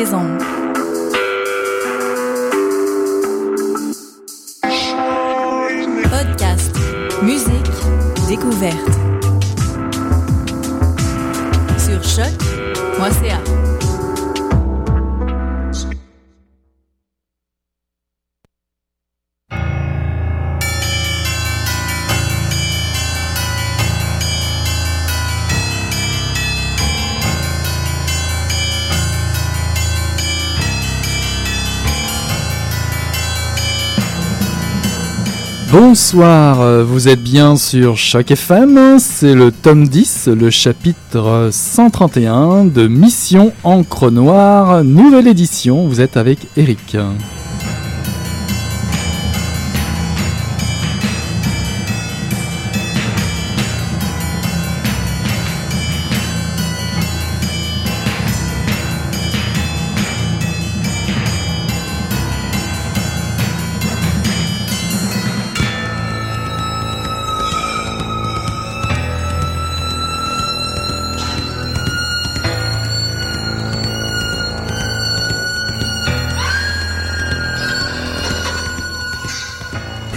des ondes. Bonsoir, euh, vous êtes bien sur Choc FM, c'est le tome 10, le chapitre 131 de Mission Encre Noire, nouvelle édition, vous êtes avec Eric.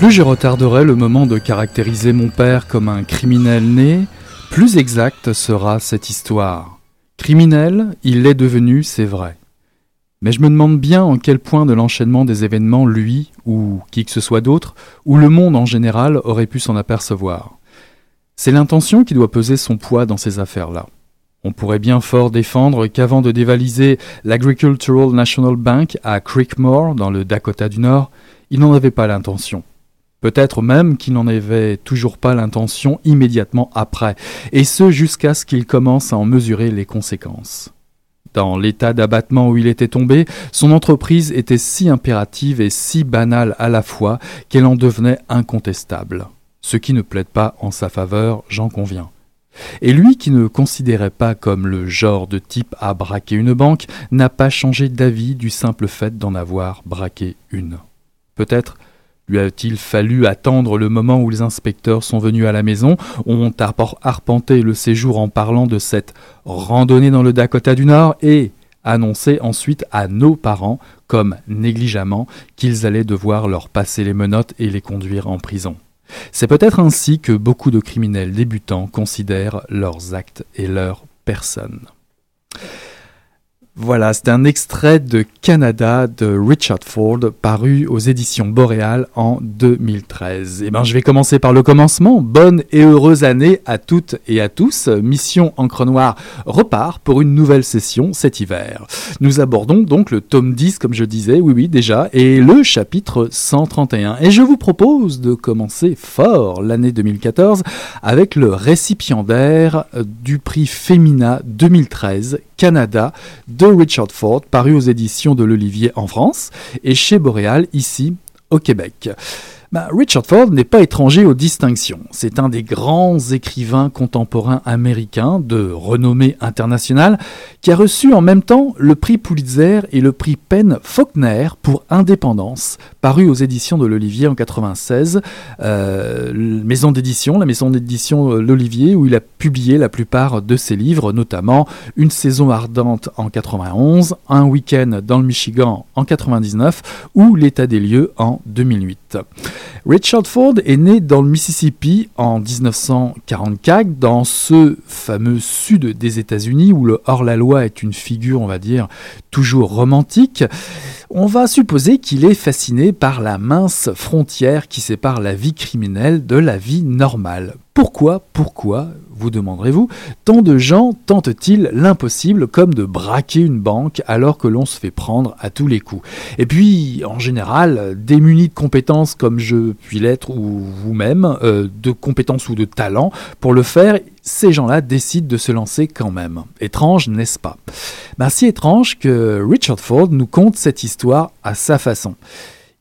Plus je retarderai le moment de caractériser mon père comme un criminel né, plus exacte sera cette histoire. Criminel, il l'est devenu, c'est vrai. Mais je me demande bien en quel point de l'enchaînement des événements lui, ou qui que ce soit d'autre, ou le monde en général aurait pu s'en apercevoir. C'est l'intention qui doit peser son poids dans ces affaires-là. On pourrait bien fort défendre qu'avant de dévaliser l'Agricultural National Bank à Creekmore, dans le Dakota du Nord, il n'en avait pas l'intention. Peut-être même qu'il n'en avait toujours pas l'intention immédiatement après, et ce jusqu'à ce qu'il commence à en mesurer les conséquences. Dans l'état d'abattement où il était tombé, son entreprise était si impérative et si banale à la fois qu'elle en devenait incontestable. Ce qui ne plaide pas en sa faveur, j'en conviens. Et lui qui ne considérait pas comme le genre de type à braquer une banque, n'a pas changé d'avis du simple fait d'en avoir braqué une. Peut-être lui a-t-il fallu attendre le moment où les inspecteurs sont venus à la maison, ont arpenté le séjour en parlant de cette randonnée dans le Dakota du Nord et annoncé ensuite à nos parents, comme négligemment, qu'ils allaient devoir leur passer les menottes et les conduire en prison. C'est peut-être ainsi que beaucoup de criminels débutants considèrent leurs actes et leurs personnes. Voilà, c'est un extrait de Canada de Richard Ford paru aux éditions Boréal en 2013. Et eh ben, je vais commencer par le commencement. Bonne et heureuse année à toutes et à tous. Mission Encre Noire repart pour une nouvelle session cet hiver. Nous abordons donc le tome 10, comme je disais, oui, oui, déjà, et le chapitre 131. Et je vous propose de commencer fort l'année 2014 avec le récipiendaire du prix Femina 2013 Canada de Richard Ford, paru aux éditions de l'Olivier en France, et chez Boréal ici au Québec. Bah, Richard Ford n'est pas étranger aux distinctions. C'est un des grands écrivains contemporains américains de renommée internationale qui a reçu en même temps le prix Pulitzer et le prix Penn Faulkner pour Indépendance, paru aux éditions de l'Olivier en 96, euh, maison d'édition, la maison d'édition euh, l'Olivier, où il a publié la plupart de ses livres, notamment Une saison ardente en 91, Un week-end dans le Michigan en 99 ou L'état des lieux en 2008. Richard Ford est né dans le Mississippi en 1944, dans ce fameux sud des États-Unis où le hors-la-loi est une figure, on va dire, toujours romantique. On va supposer qu'il est fasciné par la mince frontière qui sépare la vie criminelle de la vie normale. Pourquoi, pourquoi, vous demanderez-vous, tant de gens tentent-ils l'impossible comme de braquer une banque alors que l'on se fait prendre à tous les coups? Et puis, en général, démunis de compétences comme je puis l'être ou vous-même, euh, de compétences ou de talent, pour le faire, ces gens-là décident de se lancer quand même. Étrange, n'est-ce pas? Ben, Si étrange que Richard Ford nous conte cette histoire à sa façon.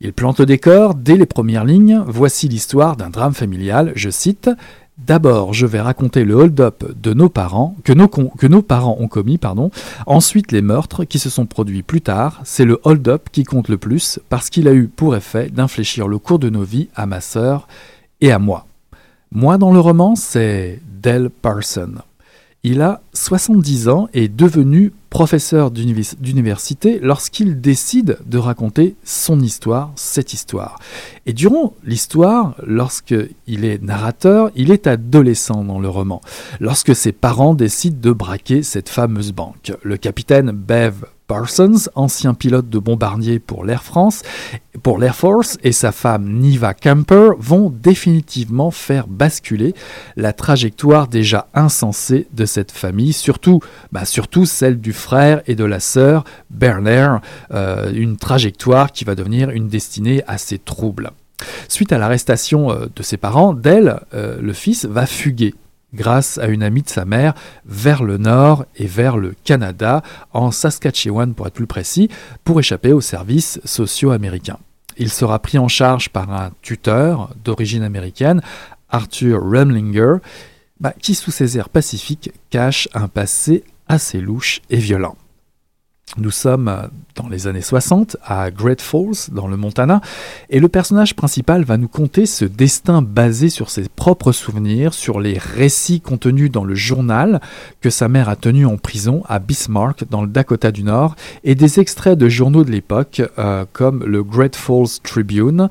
Il plante le décor dès les premières lignes. Voici l'histoire d'un drame familial, je cite. D'abord, je vais raconter le hold-up de nos parents, que nos, parents ont commis, pardon. Ensuite, les meurtres qui se sont produits plus tard. C'est le hold-up qui compte le plus parce qu'il a eu pour effet d'infléchir le cours de nos vies à ma sœur et à moi. Moi, dans le roman, c'est Del Parson. Il a 70 ans et est devenu professeur d'université lorsqu'il décide de raconter son histoire, cette histoire. Et durant l'histoire, lorsqu'il est narrateur, il est adolescent dans le roman, lorsque ses parents décident de braquer cette fameuse banque. Le capitaine Bev Parsons, ancien pilote de bombardier pour l'Air France, pour l'Air Force, et sa femme Niva Camper vont définitivement faire basculer la trajectoire déjà insensée de cette famille, surtout, bah surtout celle du frère et de la sœur Berner, euh, une trajectoire qui va devenir une destinée assez trouble. Suite à l'arrestation euh, de ses parents, Dell, euh, le fils, va fuguer grâce à une amie de sa mère, vers le nord et vers le Canada, en Saskatchewan pour être plus précis, pour échapper aux services sociaux américains. Il sera pris en charge par un tuteur d'origine américaine, Arthur Remlinger, bah, qui sous ses airs pacifiques cache un passé assez louche et violent. Nous sommes euh, dans les années 60 à Great Falls, dans le Montana, et le personnage principal va nous conter ce destin basé sur ses propres souvenirs, sur les récits contenus dans le journal que sa mère a tenu en prison à Bismarck, dans le Dakota du Nord, et des extraits de journaux de l'époque, euh, comme le Great Falls Tribune.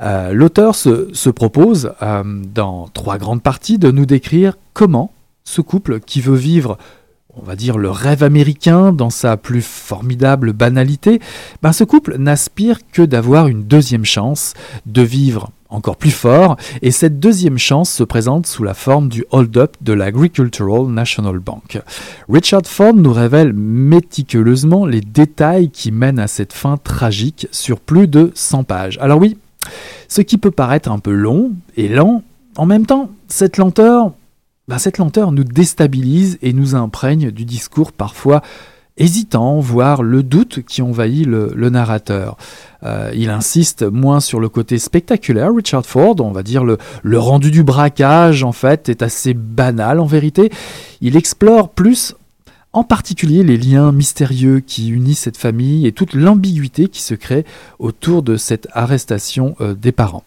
Euh, l'auteur se, propose, dans trois grandes parties, de nous décrire comment ce couple qui veut vivre on va dire, le rêve américain dans sa plus formidable banalité, ben ce couple n'aspire que d'avoir une deuxième chance, de vivre encore plus fort, et cette deuxième chance se présente sous la forme du hold-up de l'Agricultural National Bank. Richard Ford nous révèle méticuleusement les détails qui mènent à cette fin tragique sur plus de 100 pages. Alors oui, ce qui peut paraître un peu long et lent, en même temps, cette lenteur, bah, cette lenteur nous déstabilise et nous imprègne du discours parfois hésitant, voire le doute qui envahit le, narrateur. Euh, il insiste moins sur le côté spectaculaire, Richard Ford, on va dire le, le, rendu du braquage en fait est assez banal en vérité. Il explore plus en particulier les liens mystérieux qui unissent cette famille et toute l'ambiguïté qui se crée autour de cette arrestation euh, des parents.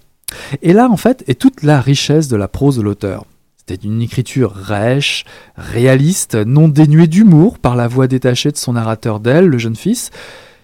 Et là en fait est toute la richesse de la prose de l'auteur. C'était une écriture rêche, réaliste, non dénuée d'humour par la voix détachée de son narrateur d'elle, le jeune fils,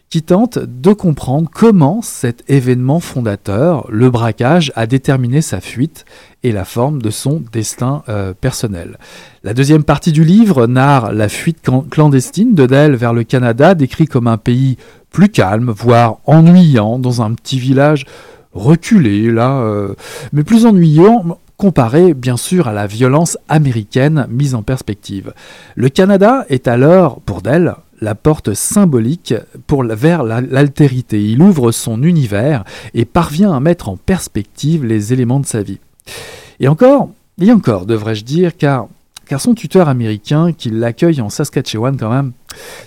qui tente de comprendre comment cet événement fondateur, le braquage, a déterminé sa fuite et la forme de son destin euh, personnel. La deuxième partie du livre narre la fuite clandestine de Dell vers le Canada, décrit comme un pays plus calme, voire ennuyant, dans un petit village reculé, là, euh, mais plus ennuyant comparé bien sûr à la violence américaine mise en perspective. Le Canada est alors, pour Dell, la porte symbolique pour, vers l'altérité. Il ouvre son univers et parvient à mettre en perspective les éléments de sa vie. Et encore, et encore, devrais-je dire, car, car son tuteur américain, qui l'accueille en Saskatchewan quand même,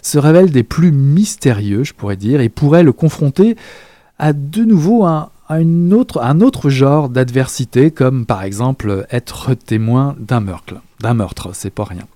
se révèle des plus mystérieux, je pourrais dire, et pourrait le confronter à de nouveau un, un autre, un autre genre d'adversité, comme par exemple être témoin d'un meurtre. D'un meurtre, c'est pas rien.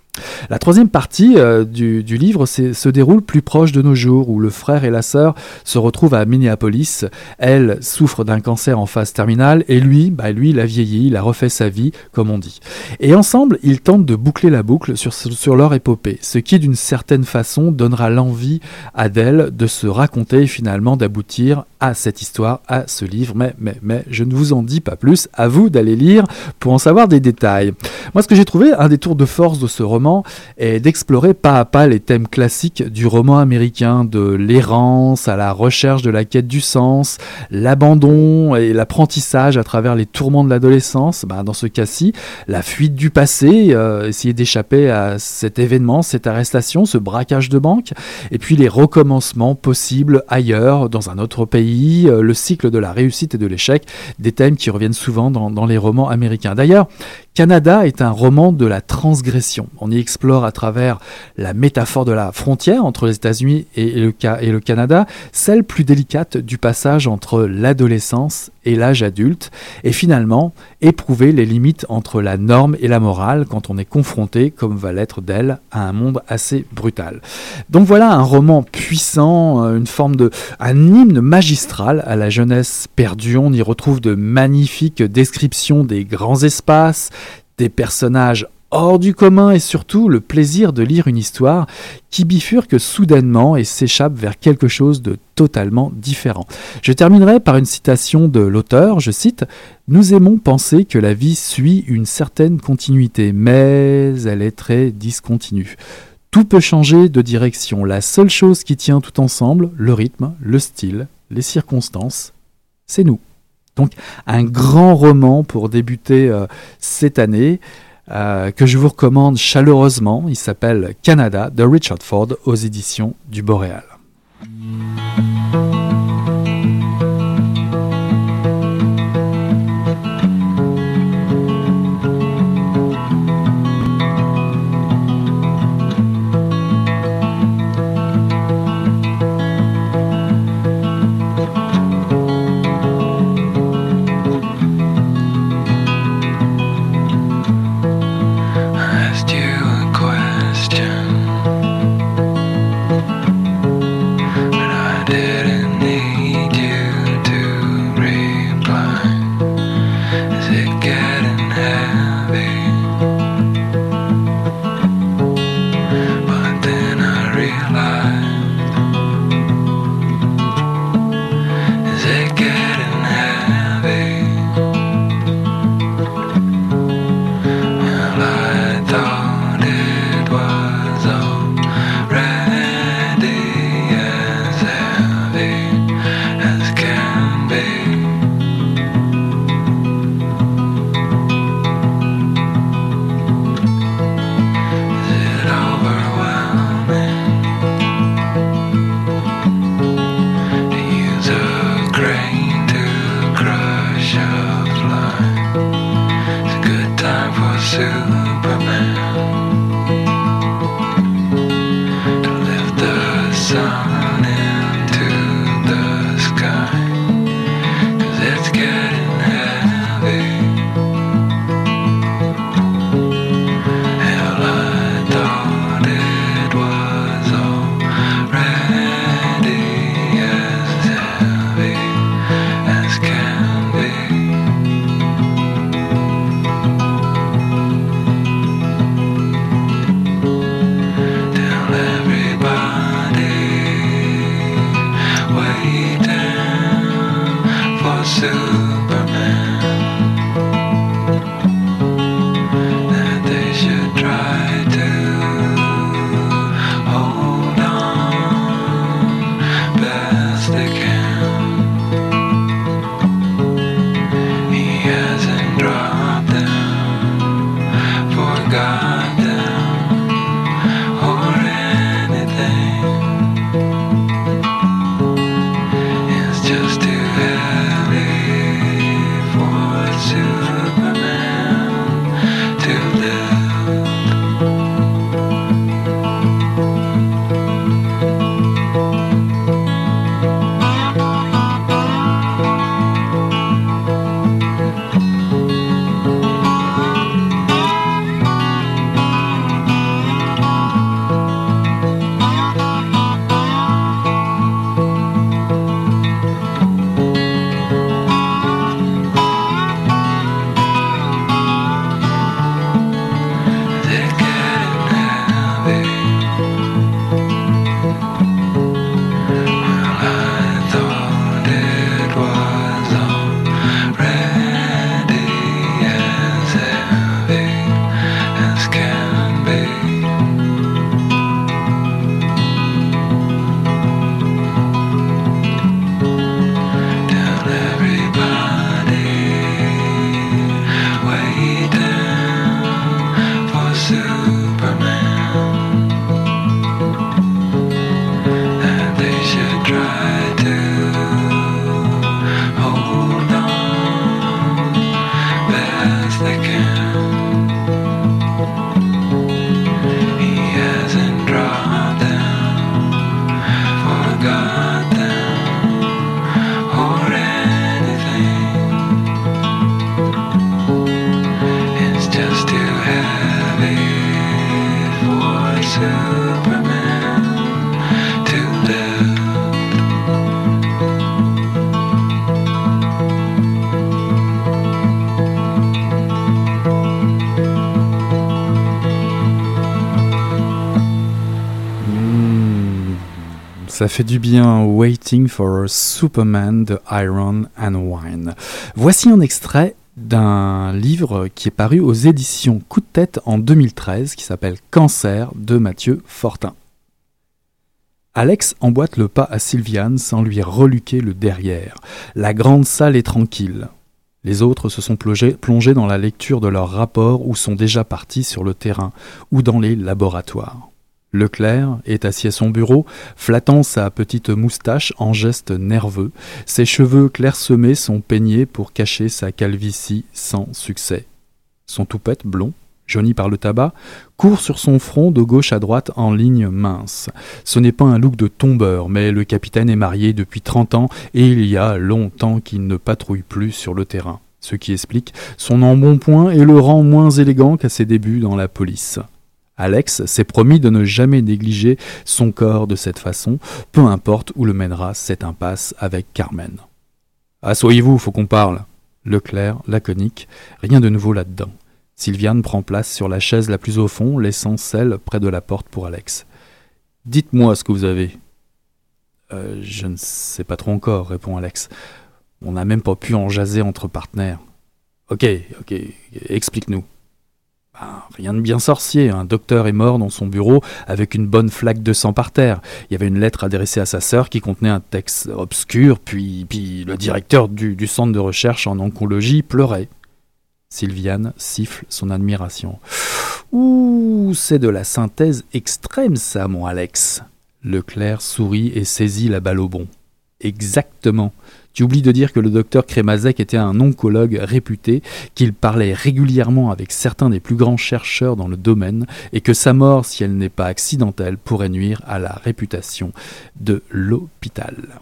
La troisième partie euh, du, livre se déroule plus proche de nos jours, où le frère et la sœur se retrouvent à Minneapolis. Elle souffre d'un cancer en phase terminale, et lui, bah lui, il a vieilli, il a refait sa vie, comme on dit. Et ensemble, ils tentent de boucler la boucle sur, sur leur épopée, ce qui, d'une certaine façon, donnera l'envie à Dell de se raconter et finalement d'aboutir à cette histoire, à ce livre. Mais, mais, mais, je ne vous en dis pas plus, à vous d'aller lire pour en savoir des détails. Moi, ce que j'ai trouvé, un des tours de force de ce roman, est d'explorer pas à pas les thèmes classiques du roman américain, de l'errance à la recherche de la quête du sens, l'abandon et l'apprentissage à travers les tourments de l'adolescence. Bah, dans ce cas-ci, la fuite du passé, euh, essayer d'échapper à cet événement, cette arrestation, ce braquage de banque, et puis les recommencements possibles ailleurs, dans un autre pays, euh, le cycle de la réussite et de l'échec, des thèmes qui reviennent souvent dans, les romans américains. D'ailleurs, Canada est un roman de la transgression. On y explore à travers la métaphore de la frontière entre les États-Unis et le, et le Canada, celle plus délicate du passage entre l'adolescence et l'âge adulte, et finalement éprouver les limites entre la norme et la morale quand on est confronté, comme va l'être d'elle, à un monde assez brutal. Donc voilà un roman puissant, euh, une forme de, un hymne magistral à la jeunesse perdue. On y retrouve de magnifiques descriptions des grands espaces, des personnages hors du commun et surtout le plaisir de lire une histoire qui bifurque soudainement et s'échappe vers quelque chose de totalement différent. Je terminerai par une citation de l'auteur, je cite Nous aimons penser que la vie suit une certaine continuité, mais elle est très discontinue. Tout peut changer de direction. La seule chose qui tient tout ensemble, le rythme, le style, les circonstances, c'est nous. Donc un grand roman pour débuter euh, cette année euh, que je vous recommande chaleureusement. Il s'appelle Canada de Richard Ford aux éditions du Boréal. Ça fait du bien Waiting for Superman de Iron and Wine. Voici un extrait d'un livre qui est paru aux éditions Coup de tête en 2013 qui s'appelle Cancer de Mathieu Fortin. Alex emboîte le pas à Sylviane sans lui reluquer le derrière. La grande salle est tranquille. Les autres se sont plongés dans la lecture de leurs rapports ou sont déjà partis sur le terrain ou dans les laboratoires. Leclerc est assis à son bureau, flattant sa petite moustache en geste nerveux. Ses cheveux clairsemés sont peignés pour cacher sa calvitie sans succès. Son toupette blond, jauni par le tabac, court sur son front de gauche à droite en ligne mince. Ce n'est pas un look de tombeur, mais le capitaine est marié depuis 30 ans et il y a longtemps qu'il ne patrouille plus sur le terrain, ce qui explique son embonpoint et le rend moins élégant qu'à ses débuts dans la police. Alex s'est promis de ne jamais négliger son corps de cette façon, peu importe où le mènera cette impasse avec Carmen. Assoyez-vous, faut qu'on parle. Leclerc, laconique, rien de nouveau là-dedans. Sylviane prend place sur la chaise la plus au fond, laissant celle près de la porte pour Alex. Dites-moi ce que vous avez. Euh, je ne sais pas trop encore, répond Alex. On n'a même pas pu en jaser entre partenaires. Ok, ok, explique-nous. Ben, rien de bien sorcier. Un docteur est mort dans son bureau avec une bonne flaque de sang par terre. Il y avait une lettre adressée à sa sœur qui contenait un texte obscur, puis, puis le directeur du, du centre de recherche en oncologie pleurait. Sylviane siffle son admiration. Ouh, c'est de la synthèse extrême, ça, mon Alex. Leclerc sourit et saisit la balle au bon. Exactement. Tu oublies de dire que le docteur Kremazek était un oncologue réputé, qu'il parlait régulièrement avec certains des plus grands chercheurs dans le domaine, et que sa mort, si elle n'est pas accidentelle, pourrait nuire à la réputation de l'hôpital.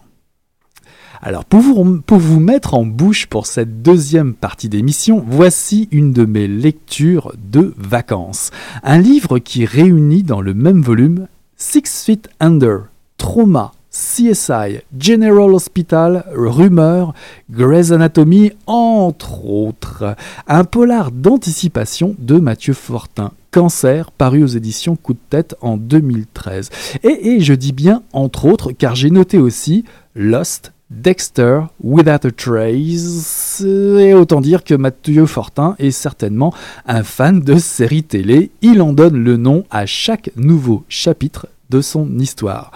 Alors, pour vous, pour vous, mettre en bouche pour cette deuxième partie d'émission, voici une de mes lectures de vacances. Un livre qui réunit dans le même volume Six Feet Under, Trauma, CSI, General Hospital, Rumeur, Grey's Anatomy, entre autres. Un polar d'anticipation de Mathieu Fortin. Cancer, paru aux éditions Coup de tête en 2013. Et, et je dis bien entre autres, car j'ai noté aussi Lost, Dexter, Without a Trace. Et autant dire que Mathieu Fortin est certainement un fan de séries télé. Il en donne le nom à chaque nouveau chapitre de son histoire.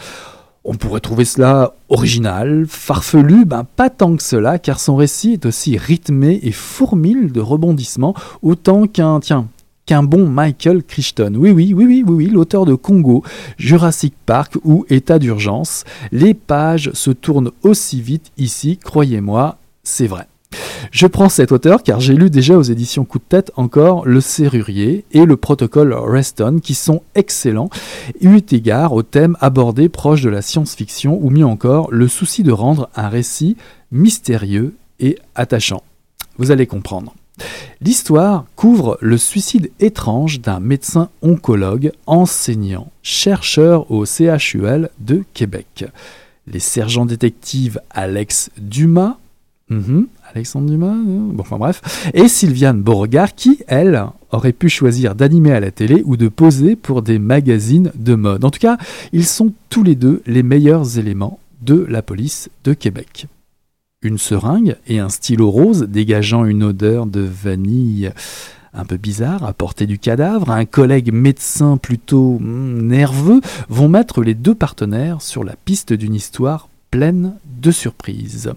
On pourrait trouver cela original, farfelu, ben pas tant que cela, car son récit est aussi rythmé et fourmille de rebondissements, autant qu'un, tiens, qu'un bon Michael Crichton. Oui, oui, oui, oui, oui, oui, l'auteur de Congo, Jurassic Park ou État d'urgence. Les pages se tournent aussi vite ici, croyez-moi, c'est vrai. Je prends cet auteur car j'ai lu déjà aux éditions Coup de tête encore Le Serrurier et le protocole Reston qui sont excellents, eu égard aux thèmes abordés proches de la science-fiction ou mieux encore le souci de rendre un récit mystérieux et attachant. Vous allez comprendre. L'histoire couvre le suicide étrange d'un médecin oncologue, enseignant, chercheur au CHUL de Québec. Les sergents détectives Alex Dumas, mhm, Alexandre Dumas, euh, bon, enfin bref, et Sylviane Beauregard qui, elle, aurait pu choisir d'animer à la télé ou de poser pour des magazines de mode. En tout cas, ils sont tous les deux les meilleurs éléments de la police de Québec. Une seringue et un stylo rose dégageant une odeur de vanille un peu bizarre à portée du cadavre, un collègue médecin plutôt hmm, nerveux vont mettre les deux partenaires sur la piste d'une histoire pleine de surprises.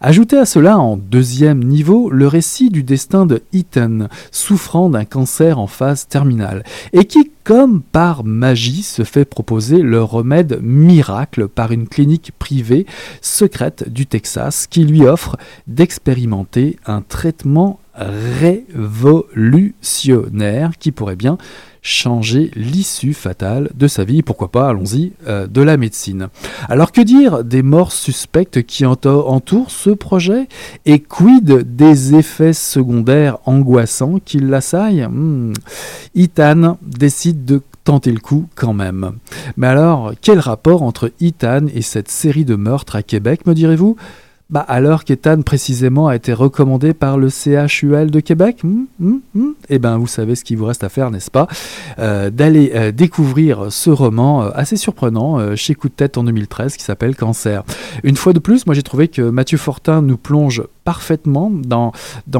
Ajoutez à cela en deuxième niveau le récit du destin de Ethan, souffrant d'un cancer en phase terminale, et qui, comme par magie, se fait proposer le remède miracle par une clinique privée secrète du Texas qui lui offre d'expérimenter un traitement révolutionnaire qui pourrait bien changer l'issue fatale de sa vie, pourquoi pas, allons-y, euh, de la médecine. Alors que dire des morts suspectes qui entourent ce projet Et quid des effets secondaires angoissants qui l'assaillent hmm. Décide de tenter le coup quand même. Mais alors, quel rapport entre Ethan et cette série de meurtres à Québec, me direz-vous? Bah alors qu'Ethan précisément a été recommandé par le CHUL de Québec hmm, hmm, hmm. Eh bien vous savez ce qu'il vous reste à faire, n'est-ce pas euh, D'aller euh, découvrir ce roman euh, assez surprenant chez Coup de tête en 2013 qui s'appelle Cancer. Une fois de plus, moi j'ai trouvé que Mathieu Fortin nous plonge parfaitement dans,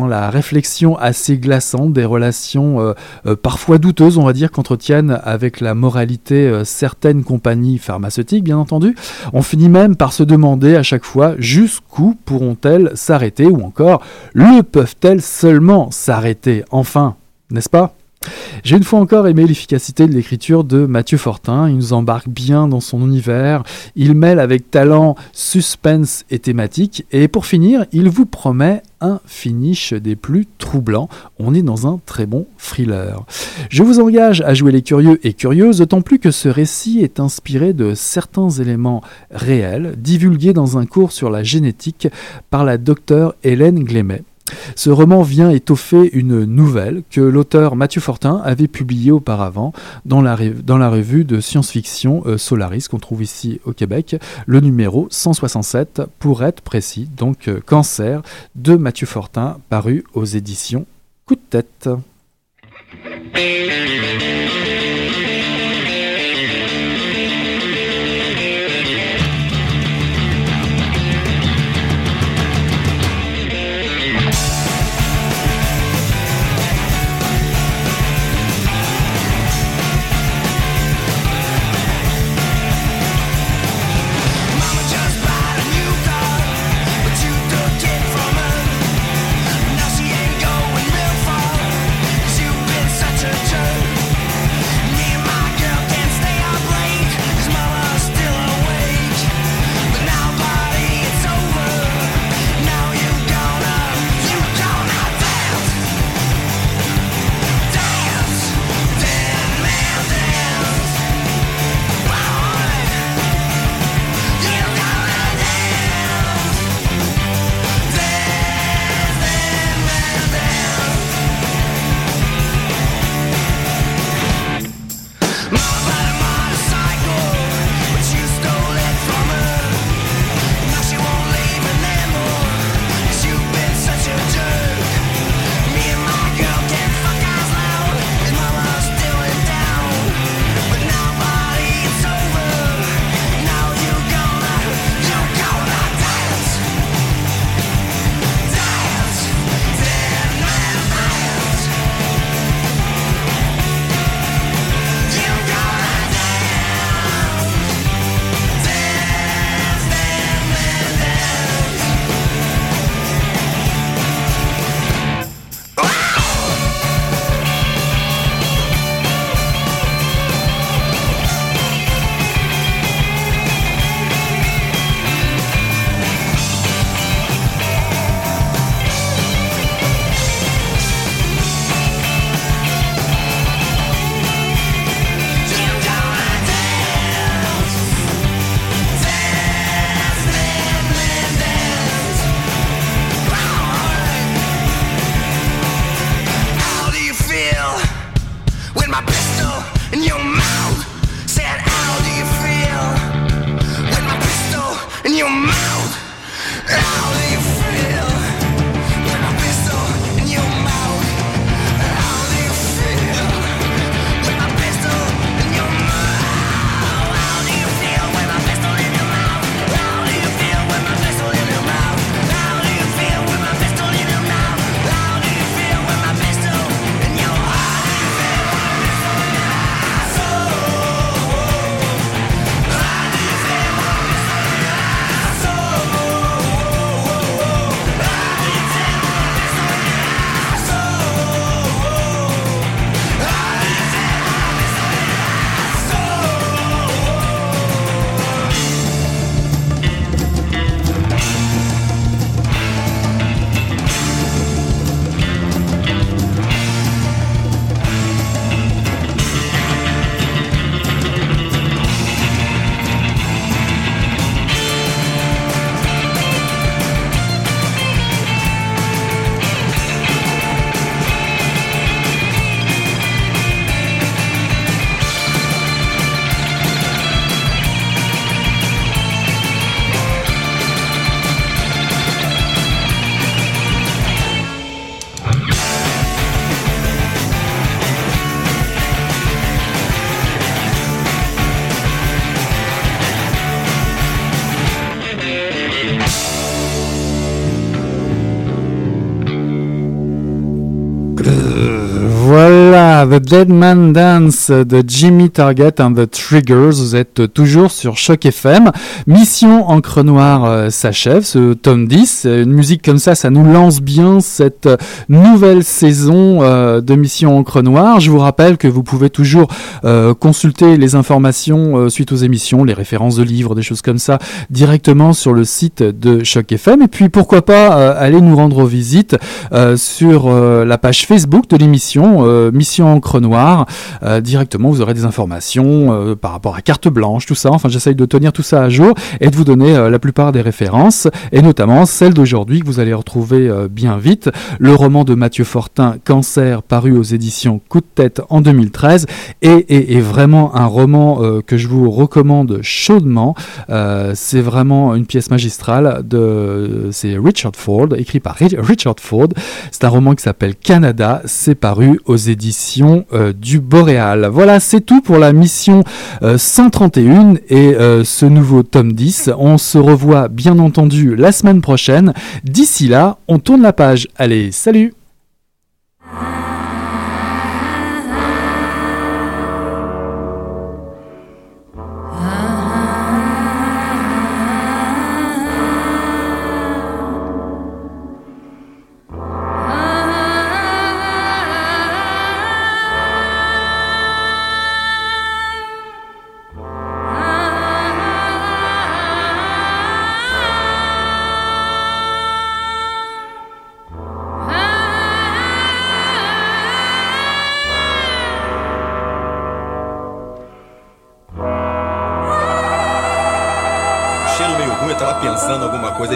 la réflexion assez glaçante des relations parfois douteuses, on va dire, qu'entretiennent avec la moralité certaines compagnies pharmaceutiques, bien entendu. On finit même par se demander à chaque fois jusqu'où pourront-elles s'arrêter ou encore le peuvent-elles seulement s'arrêter? Enfin, n'est-ce pas? J'ai une fois encore aimé l'efficacité de l'écriture de Mathieu Fortin. Il nous embarque bien dans son univers. Il mêle avec talent suspense et thématique. Et pour finir, il vous promet un finish des plus troublants. On est dans un très bon thriller. Je vous engage à jouer les curieux et curieuses, d'autant plus que ce récit est inspiré de certains éléments réels divulgués dans un cours sur la génétique par la docteure Hélène Glémet. Ce roman vient étoffer une nouvelle que l'auteur Mathieu Fortin avait publiée auparavant dans la, revue de science-fiction euh, Solaris qu'on trouve ici au Québec, le numéro 167 pour être précis, donc euh, Cancer de Mathieu Fortin paru aux éditions Coup de tête. The Dead Man Dance de Jimmy Target and the Triggers. Vous êtes toujours sur Choc FM. Mission Encre Noire euh, s'achève, ce tome 10. Une musique comme ça, ça nous lance bien cette nouvelle saison euh, de Mission Encre Noire. Je vous rappelle que vous pouvez toujours euh, consulter les informations suite aux émissions, les références de livres, des choses comme ça, directement sur le site de Choc FM. Et puis pourquoi pas aller nous rendre visite sur la page Facebook de l'émission mission Euh, directement, vous aurez des informations euh, par rapport à carte blanche, tout ça. Enfin, j'essaye de tenir tout ça à jour et de vous donner la plupart des références, et notamment celle d'aujourd'hui que vous allez retrouver bien vite. Le roman de Mathieu Fortin, Cancer, paru aux éditions Coup de tête en 2013, et est, vraiment un roman que je vous recommande chaudement. c'est vraiment une pièce magistrale de c'est Richard Ford, écrit par Richard Ford. C'est un roman qui s'appelle Canada. C'est paru aux éditions euh, du Boréal. Voilà, c'est tout pour la mission 131 euh, et euh, ce nouveau tome 10. On se revoit bien entendu la semaine prochaine. D'ici là, on tourne la page. Allez, salut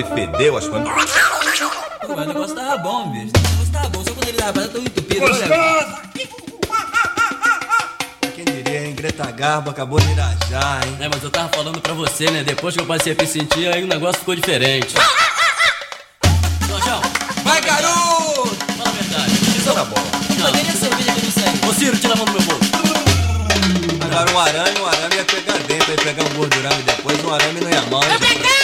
fedeu as coisas. Mas o negócio tava bom, bicho. O negócio tava bom, só quando ele tava tão entupido. Gostoso! Quem diria, hein? Greta Garbo acabou de irajar, hein? É, mas eu tava falando pra você, né? Depois que eu passei a me sentir, aí o negócio ficou diferente. Jorjão! Vai, garoto! Fala a verdade. Isso tá bom. Não. Cadê a cerveja que eu me segue? Ô, Ciro, tira a mão do meu bolso. Agora um arame, um arame ia pegar dentro, ia pegar um gordurame depois, um arame não ia mal. É pegado!